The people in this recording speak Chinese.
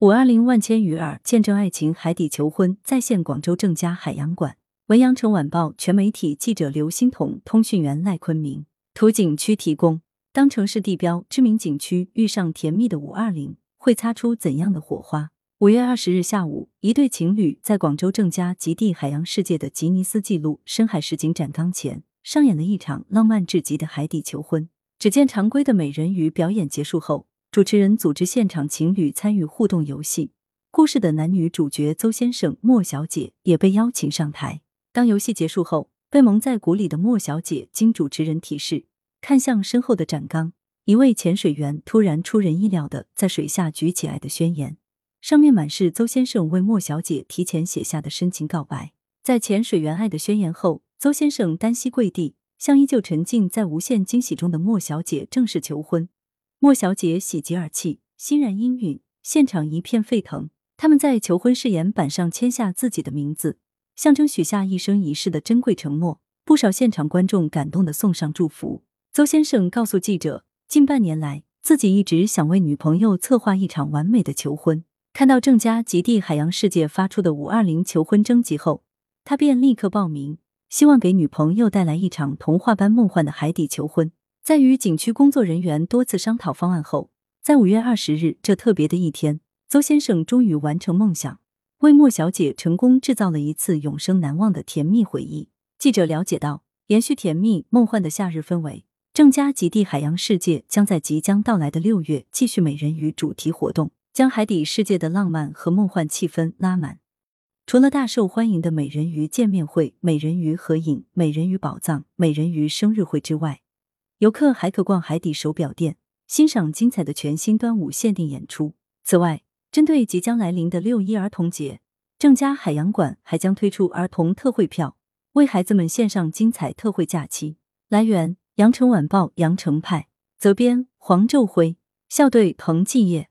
五二零万千鱼儿见证爱情海底求婚再现广州正佳海洋馆。文阳城晚报全媒体记者刘欣彤，通讯员赖坤明。图景区提供。当城市地标、知名景区遇上甜蜜的五二零，会擦出怎样的火花？五月二十日下午，一对情侣在广州正佳极地海洋世界的吉尼斯纪录深海实景展缸前，上演了一场浪漫至极的海底求婚。只见常规的美人鱼表演结束后。主持人组织现场情侣参与互动游戏，故事的男女主角邹先生、莫小姐也被邀请上台。当游戏结束后，被蒙在鼓里的莫小姐经主持人提示，看向身后的展缸，一位潜水员突然出人意料的在水下举起爱的宣言，上面满是邹先生为莫小姐提前写下的深情告白。在潜水员爱的宣言后，邹先生单膝跪地，向依旧沉浸在无限惊喜中的莫小姐正式求婚。莫小姐喜极而泣，欣然应允，现场一片沸腾。他们在求婚誓言板上签下自己的名字，象征许下一生一世的珍贵承诺。不少现场观众感动的送上祝福。邹先生告诉记者，近半年来，自己一直想为女朋友策划一场完美的求婚。看到郑家极地海洋世界发出的五二零求婚征集后，他便立刻报名，希望给女朋友带来一场童话般梦幻的海底求婚。在与景区工作人员多次商讨方案后，在五月二十日这特别的一天，邹先生终于完成梦想，为莫小姐成功制造了一次永生难忘的甜蜜回忆。记者了解到，延续甜蜜梦幻的夏日氛围，郑家极地海洋世界将在即将到来的六月继续美人鱼主题活动，将海底世界的浪漫和梦幻气氛拉满。除了大受欢迎的美人鱼见面会、美人鱼合影、美人鱼宝藏、美人鱼生日会之外，游客还可逛海底手表店，欣赏精彩的全新端午限定演出。此外，针对即将来临的六一儿童节，郑家海洋馆还将推出儿童特惠票，为孩子们献上精彩特惠假期。来源：羊城晚报羊城派，责编：黄昼辉，校对：彭继业。